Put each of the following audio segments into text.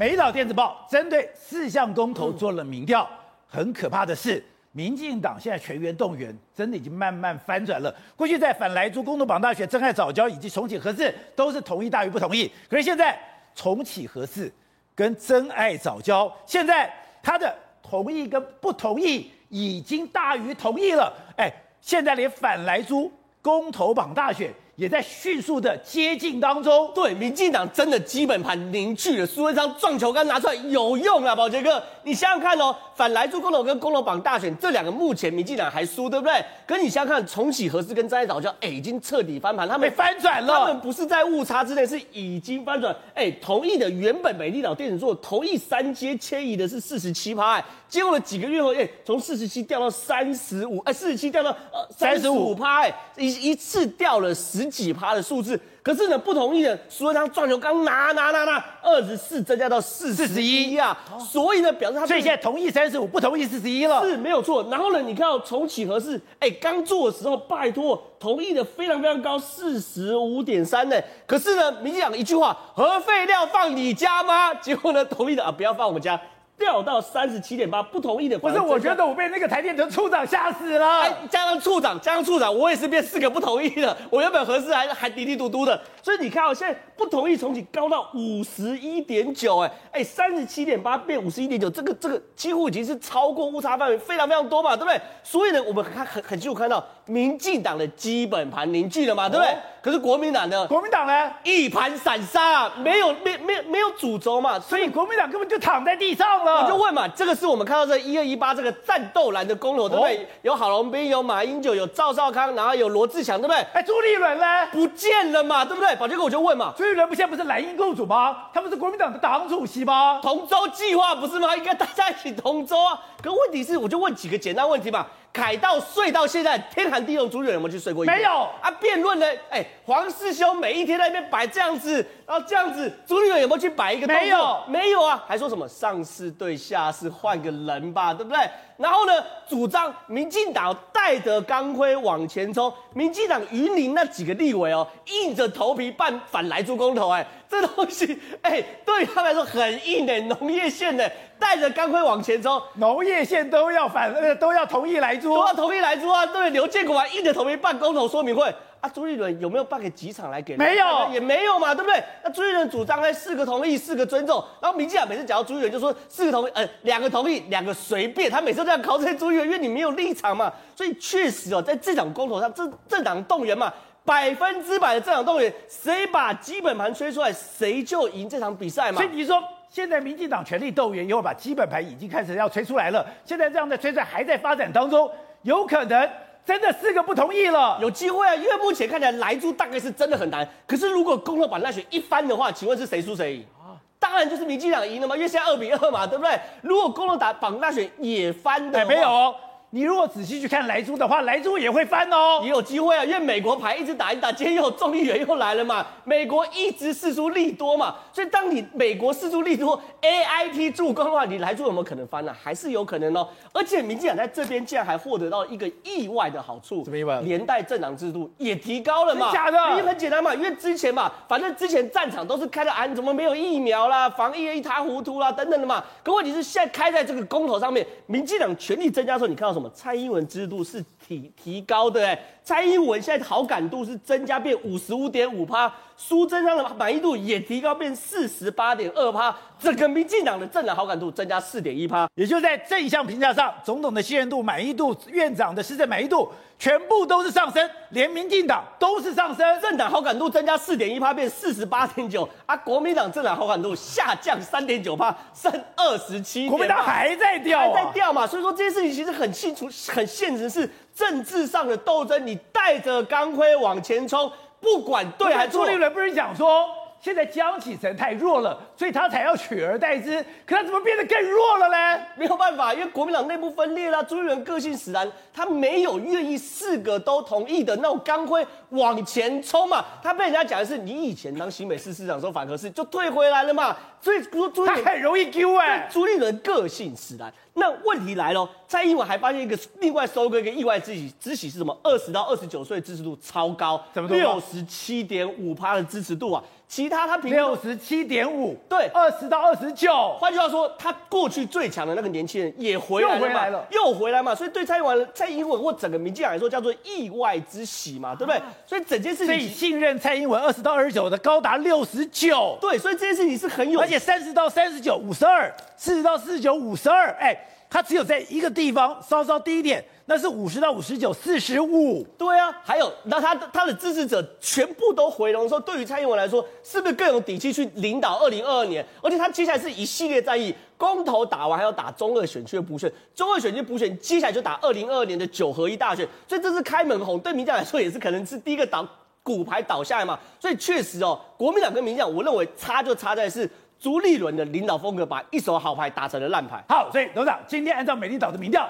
美岛电子报针对四项公投做了民调，很可怕的是，民进党现在全员动员，真的已经慢慢翻转了。过去在反莱猪、公投、绑大选、真爱早教以及重启核四，都是同意大于不同意。可是现在重启核四跟真爱早教，现在他的同意跟不同意已经大于同意了。哎，现在连反莱猪、公投、绑大选。也在迅速的接近当中。对，民进党真的基本盘凝聚了，苏贞昌撞球杆拿出来有用啊，宝杰哥，你想想看哦，反来猪公投跟公投榜大选这两个目前民进党还输，对不对？可你想想看，重启何时跟珍爱藻礁，哎，已经彻底翻盘，他们翻 转了，他们不是在误差之内，是已经翻转。哎，同意的原本美丽岛电子座同意三阶迁移的是四十七趴，哎，结果了几个月后，哎，从四十七掉到三十五，哎，四十七掉到呃三十五趴，哎，一一次掉了十。几趴的数字，可是呢，不同意的苏贞昌撞球刚拿拿拿拿二十四增加到四十一啊，所以呢，表示他所以现在同意三十五，不同意四十一了，是没有错。然后呢，你看到重启合适，哎，刚做的时候拜托同意的非常非常高，四十五点三呢。可是呢，民进党一句话，核废料放你家吗？结果呢，同意的啊，不要放我们家。掉到三十七点八，不同意的不是，我觉得我被那个台电的处长吓死了。哎，加上处长，加上处长，我也是变四个不同意的。我原本合适还还嘀嘀嘟嘟的，所以你看，我现在不同意重启高到五十一点九，哎哎，三十七点八变五十一点九，这个这个几乎已经是超过误差范围非常非常多嘛，对不对？所以呢，我们看很很清楚看到民进党的基本盘凝聚了嘛，对不对？哦、可是国民党呢？国民党呢？一盘散沙，没有没没没有主轴嘛，所以国民党根本就躺在地上了。我就问嘛，这个是我们看到这一二一八这个战斗蓝的公投，对不对？哦、有郝龙斌，有马英九，有赵少康，然后有罗志祥，对不对？哎，朱立伦呢？不见了嘛，对不对？宝杰哥，我就问嘛，朱立伦不现在不是蓝营共主吗？他不是国民党的党主席吗？同舟计划不是吗？应该大家一起同舟啊。可问题是，我就问几个简单问题嘛。凯道睡到现在天寒地冻，朱立伦有没有去睡过一？没有啊。辩论呢？哎、欸，黄士修每一天在那边摆这样子，然后这样子，朱立伦有没有去摆一个？没有，没有啊。还说什么上市对下市换个人吧，对不对？然后呢，主张民进党带着钢盔往前冲，民进党云林那几个立委哦，硬着头皮办反来猪公投，哎，这东西哎、欸，对他们来说很硬的，农业县的。带着钢盔往前冲，农业县都要反，呃，都要同意来租，都要同意来租啊！对，刘建国还硬着头皮办公投说明会啊！朱立伦有没有办个几场来给？没有，也没有嘛，对不对？那朱立伦主张呢，四个同意，四个尊重。然后民进党每次讲到朱立伦，就说四个同意，呃，两个同意，两个随便。他每次都这样考这些朱立伦，因为你没有立场嘛。所以确实哦，在这场公投上，这政党动员嘛，百分之百的政党动员，谁把基本盘吹出来，谁就赢这场比赛嘛。所以你说。现在民进党全力动员，以后把基本盘已经开始要吹出来了。现在这样的吹出来还在发展当中，有可能真的四个不同意了，有机会啊！因为目前看起来莱猪大概是真的很难。可是如果公投绑大选一翻的话，请问是谁输谁赢？啊，当然就是民进党赢了嘛，因为现在二比二嘛，对不对？如果公投打绑大选也翻的没有哦。你如果仔细去看莱猪的话，莱猪也会翻哦，也有机会啊，因为美国牌一直打一打，今天又有众议员又来了嘛，美国一直释出利多嘛，所以当你美国释出利多，A I T 助攻的话，你莱猪有没有可能翻呢、啊？还是有可能哦。而且民进党在这边竟然还获得到一个意外的好处，什么意外？连带政党制度也提高了嘛？假的？因为很简单嘛，因为之前嘛，反正之前战场都是开的啊，你怎么没有疫苗啦，防疫一塌糊涂啦，等等的嘛。可问题是现在开在这个公投上面，民进党权力增加的时候，你看到什么？蔡英文制度是提提高的，哎，蔡英文现在好感度是增加变五十五点五趴，苏贞昌的满意度也提高变四十八点二趴，整个民进党的政党好感度增加四点一趴，也就在这一项评价上，总统的信任度、满意度、院长的施政满意度全部都是上升，连民进党都是上升，政党好感度增加四点一趴变四十八点九，啊，国民党政党好感度下降三点九趴，剩二十七，国民党还在掉，还在掉嘛，所以说这件事情其实很清楚、很现实是。政治上的斗争，你带着钢盔往前冲，不管对还是错。朱立伦不是讲说，现在江启臣太弱了，所以他才要取而代之。可他怎么变得更弱了呢？没有办法，因为国民党内部分裂了。朱立伦个性使然，他没有愿意四个都同意的那种钢盔往前冲嘛。他被人家讲的是，你以前当新北市市长的时候反核是就退回来了嘛。所以说朱立伦他很容易丢哎。朱立伦个性使然。那问题来了，蔡英文还发现一个另外收割一个意外之喜，之喜是什么？二十到二十九岁支持度超高，六十七点五趴的支持度啊！其他他平六十七点五，对，二十到二十九。换句话说，他过去最强的那个年轻人也回来了，又回来了，又回来嘛。所以对蔡英文、蔡英文或整个民进党来说，叫做意外之喜嘛，对不对？所以整件事情，所以信任蔡英文二十到二十九的高达六十九，对，所以这件事情是很有，而且三十到三十九五十二，四十到四十九五十二，哎。他只有在一个地方稍稍低一点，那是五十到五十九，四十五。对啊，还有那他他的支持者全部都回笼说，对于蔡英文来说，是不是更有底气去领导二零二二年？而且他接下来是一系列战役，公投打完还要打中二选区的补选，中二选区补选接下来就打二零二二年的九合一大选，所以这是开门红，对民进党来说也是可能是第一个倒骨牌倒下来嘛。所以确实哦，国民党跟民进党，我认为差就差在是。朱立伦的领导风格把一手好牌打成了烂牌。好，所以董事长今天按照美丽岛的民调，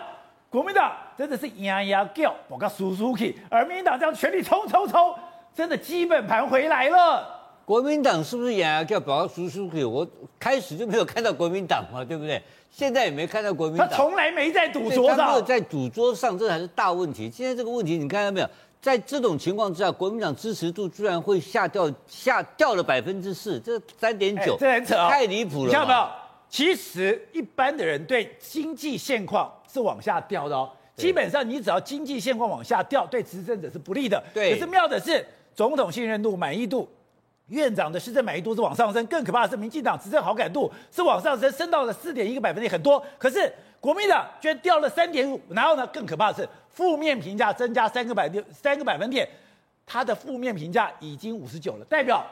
国民党真的是呀呀叫，我告苏苏 k 而民进党这样全力冲冲冲，真的基本盘回来了。国民党是不是呀呀叫，我告苏苏 k 我开始就没有看到国民党嘛，对不对？现在也没看到国民党，他从来没在赌桌上，他没有在赌桌上，这才是大问题。现在这个问题你看到没有？在这种情况之下，国民党支持度居然会下掉，下掉了百分之四，这三点九，这很扯啊，太离谱了。你看到没有？其实一般的人对经济现况是往下掉的哦。基本上你只要经济现况往下掉，对执政者是不利的。对。可是妙的是，总统信任度、满意度、院长的施政满意度是往上升，更可怕的是，民进党执政好感度是往上升，升到了四点一个百分点，很多。可是国民党居然掉了三点五，然后呢，更可怕的是。负面评价增加三个百点，三个百分点，他的负面评价已经五十九了，代表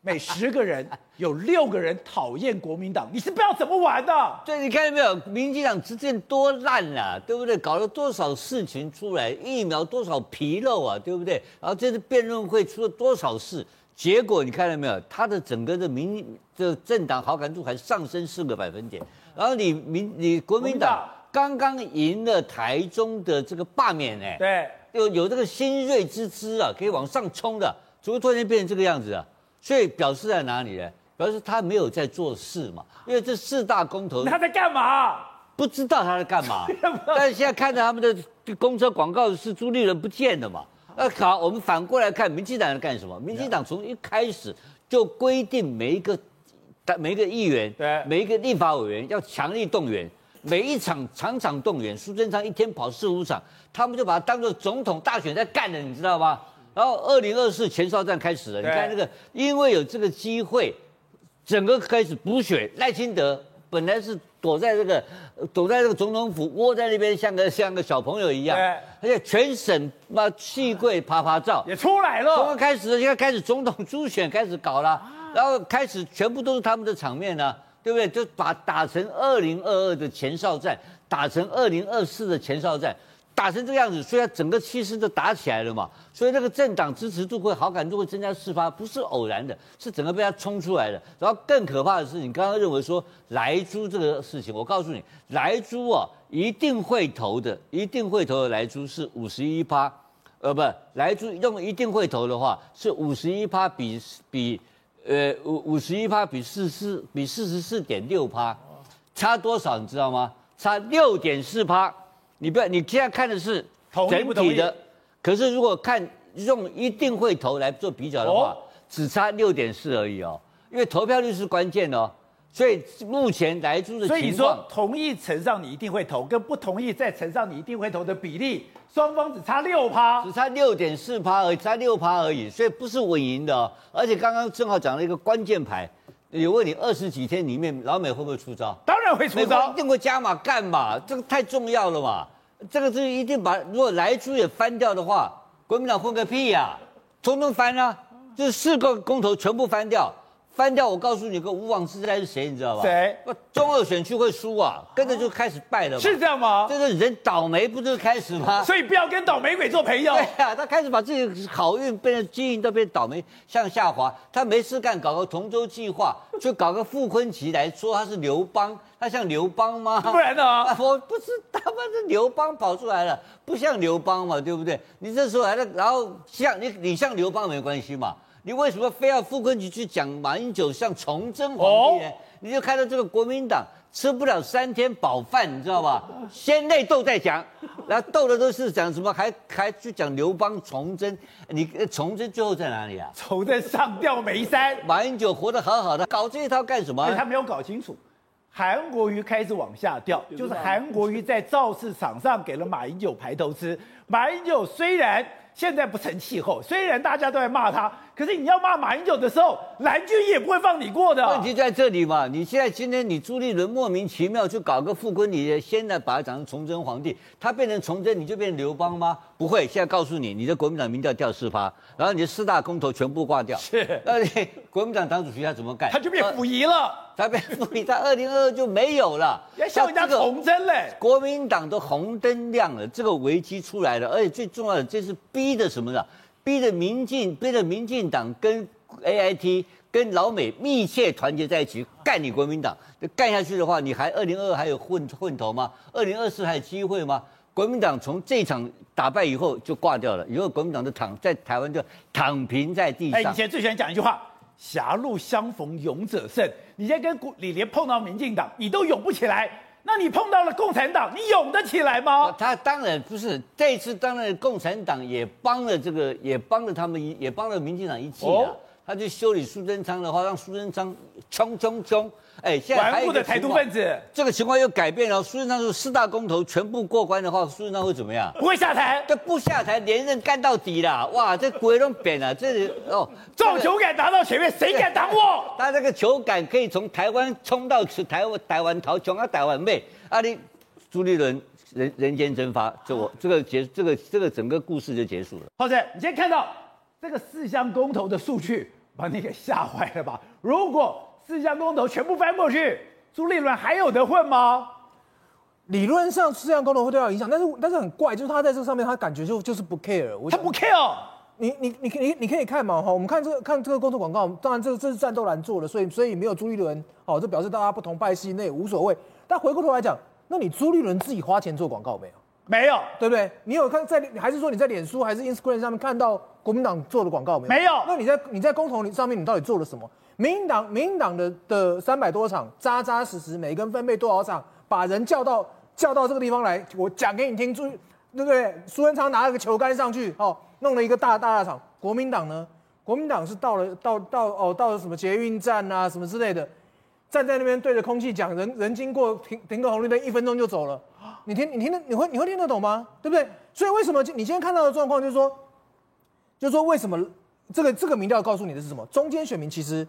每十个人有六个人讨厌国民党，你是不知道怎么玩的。对，你看到没有？民进党执政多烂啊，对不对？搞了多少事情出来，疫苗多少纰漏啊，对不对？然后这次辩论会出了多少事，结果你看到没有？他的整个的民这政党好感度还上升四个百分点，然后你民你国民党。刚刚赢了台中的这个罢免，哎，对，有有这个新锐之姿啊，可以往上冲的，怎么突然间变成这个样子啊？所以表示在哪里呢？表示他没有在做事嘛，因为这四大公投，他在干嘛？不知道他在干嘛。但是现在看着他们的公车广告是朱立伦不见的嘛？那好，我们反过来看民进党在干什么？民进党从一开始就规定每一个每一个议员，对，每一个立法委员要强力动员。每一场场场动员，苏贞昌一天跑四五场，他们就把它当做总统大选在干了，你知道吗？然后二零二四前哨战开始了，你看这个，因为有这个机会，整个开始补选。赖清德本来是躲在这个，躲在这个总统府，窝在那边，像个像个小朋友一样。而且全省嘛，气柜啪啪照也出来了。从开始，现在开始总统初选开始搞了，然后开始全部都是他们的场面呢。对不对？就把打成二零二二的前哨战，打成二零二四的前哨战，打成这个样子，所以整个气势就打起来了嘛。所以那个政党支持度会好感度会增加四趴，不是偶然的，是整个被他冲出来的。然后更可怕的是，你刚刚认为说莱猪这个事情，我告诉你，莱猪啊一定会投的，一定会投的莱猪是五十一趴，呃，不，莱猪用一定会投的话是五十一趴，比比。呃，五五十一趴比四四比四十四点六趴，差多少你知道吗？差六点四趴。你不要，你现在看的是整体的，可是如果看用一定会投来做比较的话，只差六点四而已哦。因为投票率是关键哦，所以目前来猪的情况，所以你说同意乘上你一定会投，跟不同意再乘上你一定会投的比例。双方只差六趴，只差六点四趴而已，差六趴而已，所以不是稳赢的哦。而且刚刚正好讲了一个关键牌，有问你二十几天里面老美会不会出招？当然会出招，一定会加码干嘛？这个太重要了嘛。这个是一定把，如果来猪也翻掉的话，国民党混个屁呀、啊，统统翻啊，这四个公投全部翻掉。翻掉！我告诉你个无妄之灾是谁？你知道吧？谁？中二选区会输啊，跟着就开始败了。是这样吗？这个人倒霉不就是开始吗？所以不要跟倒霉鬼做朋友。对啊，他开始把自己好运变成基因都变倒霉向下滑。他没事干，搞个同舟计划，就搞个傅崐萁来说他是刘邦，他像刘邦吗？不然呢？我不是他妈是刘邦跑出来了，不像刘邦嘛，对不对？你这时候还在，然后像你，你像刘邦没关系嘛。你为什么非要傅昆萁去讲马英九像崇祯皇帝呢？你就看到这个国民党吃不了三天饱饭，你知道吧？先内斗再讲，然后斗的都是讲什么？还还去讲刘邦崇祯，你崇祯最后在哪里啊？崇祯上吊没三，马英九活得好好的，搞这一套干什么？他没有搞清楚，韩国瑜开始往下掉，就是韩国瑜在造势场上给了马英九排头吃。马英九虽然现在不成气候，虽然大家都在骂他。可是你要骂马英九的时候，蓝军也不会放你过的。问题在这里嘛？你现在今天你朱立伦莫名其妙去搞个复婚，你现在把他讲成崇祯皇帝，他变成崇祯，你就变成刘邦吗？不会，现在告诉你，你的国民党民调掉四趴，然后你的四大公投全部挂掉。是，那你国民党党主席他怎么干？他就变溥仪了。他被溥仪，他二零二二就没有了。要笑人家崇祯嘞。国民党的红灯亮了，这个危机出来了，而且最重要的，这是逼的什么呢？逼着民进，逼着民进党跟 A I T 跟老美密切团结在一起干你国民党，干下去的话，你还二零二二还有混混头吗？二零二四还有机会吗？国民党从这场打败以后就挂掉了，以后国民党就躺在台湾就躺平在地上。哎，以前最喜欢讲一句话：狭路相逢勇者胜。你现在跟李连碰到民进党，你都勇不起来。那你碰到了共产党，你勇得起来吗？他当然不是，这一次当然共产党也帮了这个，也帮了他们，也帮了民进党一起啊。哦、他去修理苏贞昌的话，让苏贞昌冲冲冲。哎，现在还有的台独分子，这个情况又改变了。苏贞昌说四大公投全部过关的话，苏贞昌会怎么样？不会下台，这不下台，连任干到底啦。哇，这鬼都扁了。这里哦，这种球杆打到前面，谁敢挡我？他这个球杆可以从台湾冲到台湾，台湾逃，冲到台湾妹。啊，你朱立伦人人间蒸发，就我这个结这个这个整个故事就结束了。浩正，你今天看到这个四项公投的数据，把你给吓坏了吧？如果四项公投全部翻过去，朱立伦还有得混吗？理论上四项公投会对他有影响，但是但是很怪，就是他在这上面，他感觉就就是不 care。他不 care。你你你你你可以看嘛哈，我们看这个看这个公投广告，当然这这是战斗蓝做的，所以所以没有朱立伦，哦，这表示大家不同派系，那也无所谓。但回过头来讲，那你朱立伦自己花钱做广告没有？没有，对不对？你有看在还是说你在脸书还是 Instagram 上面看到国民党做的广告没有？没有。那你在你在公投上面你到底做了什么？民进党，民进党的的三百多场，扎扎实实，每个人分配多少场，把人叫到叫到这个地方来，我讲给你听，注意，对不对？苏文昌拿了个球杆上去，哦，弄了一个大大大场。国民党呢？国民党是到了到到哦，到了什么捷运站啊，什么之类的，站在那边对着空气讲，人人经过停停个红绿灯，一分钟就走了。你听，你听得，你会你会听得懂吗？对不对？所以为什么你今天看到的状况就是说，就是说为什么这个这个民调告诉你的是什么？中间选民其实。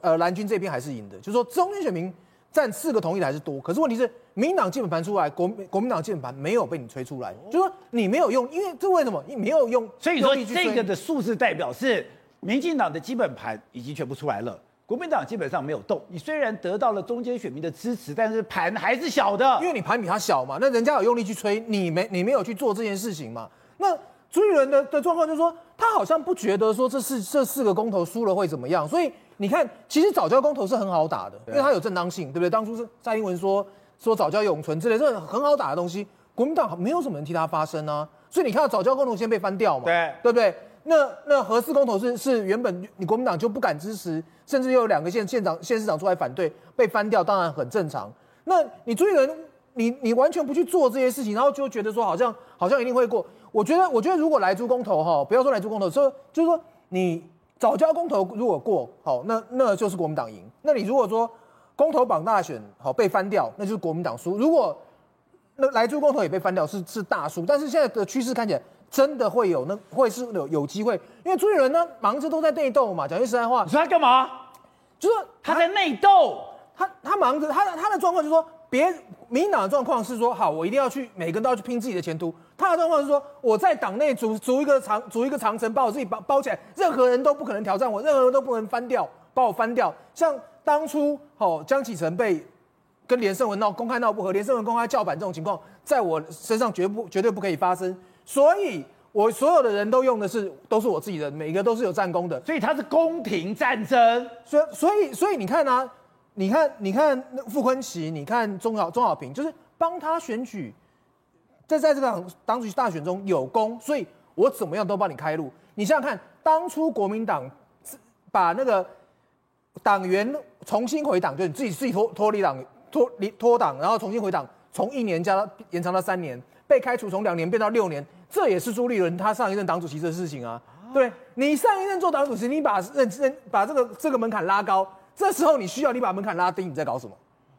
呃，蓝军这边还是赢的，就是说中间选民占四个同意的还是多，可是问题是民进党基本盘出来，国国民党基本盘没有被你吹出来，就是说你没有用，因为这为什么？你没有用，所以说这个的数字代表是民进党的基本盘已经全部出来了，国民党基本上没有动。你虽然得到了中间选民的支持，但是盘还是小的，因为你盘比他小嘛，那人家有用力去吹，你没你没有去做这件事情嘛，那。朱立伦的的状况就是说，他好像不觉得说这四这四个公投输了会怎么样，所以你看，其实早教公投是很好打的，因为它有正当性，对不对？当初是蔡英文说说早教永存之类，这很好打的东西，国民党没有什么人替他发声啊，所以你看到早教公投先被翻掉嘛，对对不对？那那核四公投是是原本你国民党就不敢支持，甚至又有两个县县长县市长出来反对，被翻掉，当然很正常。那你朱立伦，你你完全不去做这些事情，然后就觉得说好像好像一定会过。我觉得，我觉得如果来猪公投哈，不要说来猪公投，说就是说你早交公投如果过好，那那就是国民党赢。那你如果说公投绑大选好被翻掉，那就是国民党输。如果那来猪公投也被翻掉，是是大输。但是现在的趋势看起来真的会有那会是有有机会，因为朱立伦呢忙着都在内斗嘛。讲句实在话，你说他干嘛？就是他，他在内斗，他他忙着他的他的状况就是说。别民进党的状况是说，好，我一定要去，每个人都要去拼自己的前途。他的状况是说，我在党内组组一个长组一个长城，把我自己包包起来，任何人都不可能挑战我，任何人都不能翻掉，把我翻掉。像当初哦，江启臣被跟连胜文闹公开闹不和，连胜文公开叫板这种情况，在我身上绝不绝对不可以发生。所以，我所有的人都用的是都是我自己的，每个都是有战功的。所以它是宫廷战争。所以所以所以你看啊。你看，你看傅昆萁，你看钟小钟小平，就是帮他选举，在在这个党主席大选中有功，所以我怎么样都帮你开路。你想想看，当初国民党把那个党员重新回党，就你自己自己脱脱离党脱离脱党，然后重新回党，从一年加到延长到三年，被开除从两年变到六年，这也是朱立伦他上一任党主席的事情啊。对，你上一任做党主席，你把认认把这个这个门槛拉高，这时候你需要你把门槛拉低，你在搞什么？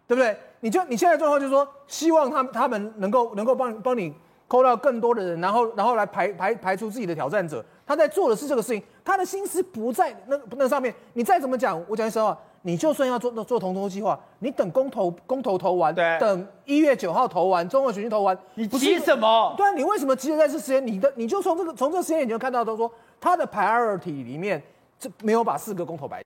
对不对？你就你现在状况就是说，希望他他们能够能够帮帮你扣到更多的人，然后然后来排排排除自己的挑战者。他在做的是这个事情，他的心思不在那那上面。你再怎么讲，我讲实话，你就算要做做同投计划，你等公投公投投完，对，等一月九号投完，中二选区投完，你急什么？对啊，你为什么急着在这时间？你的你就从这个从这个时间你就看到，都说他的 priority 里面，这没有把四个公投摆。